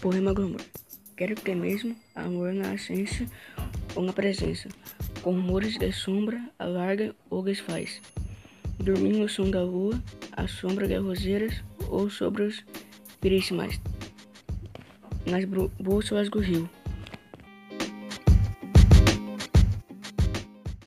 Poema Glamour. Quero que mesmo amor na essência ou na presença, com rumores de sombra, alarga ou desfaz. Dormindo no som da lua, a sombra de roseiras ou sobre os pirismais. Nas bolsas do rio,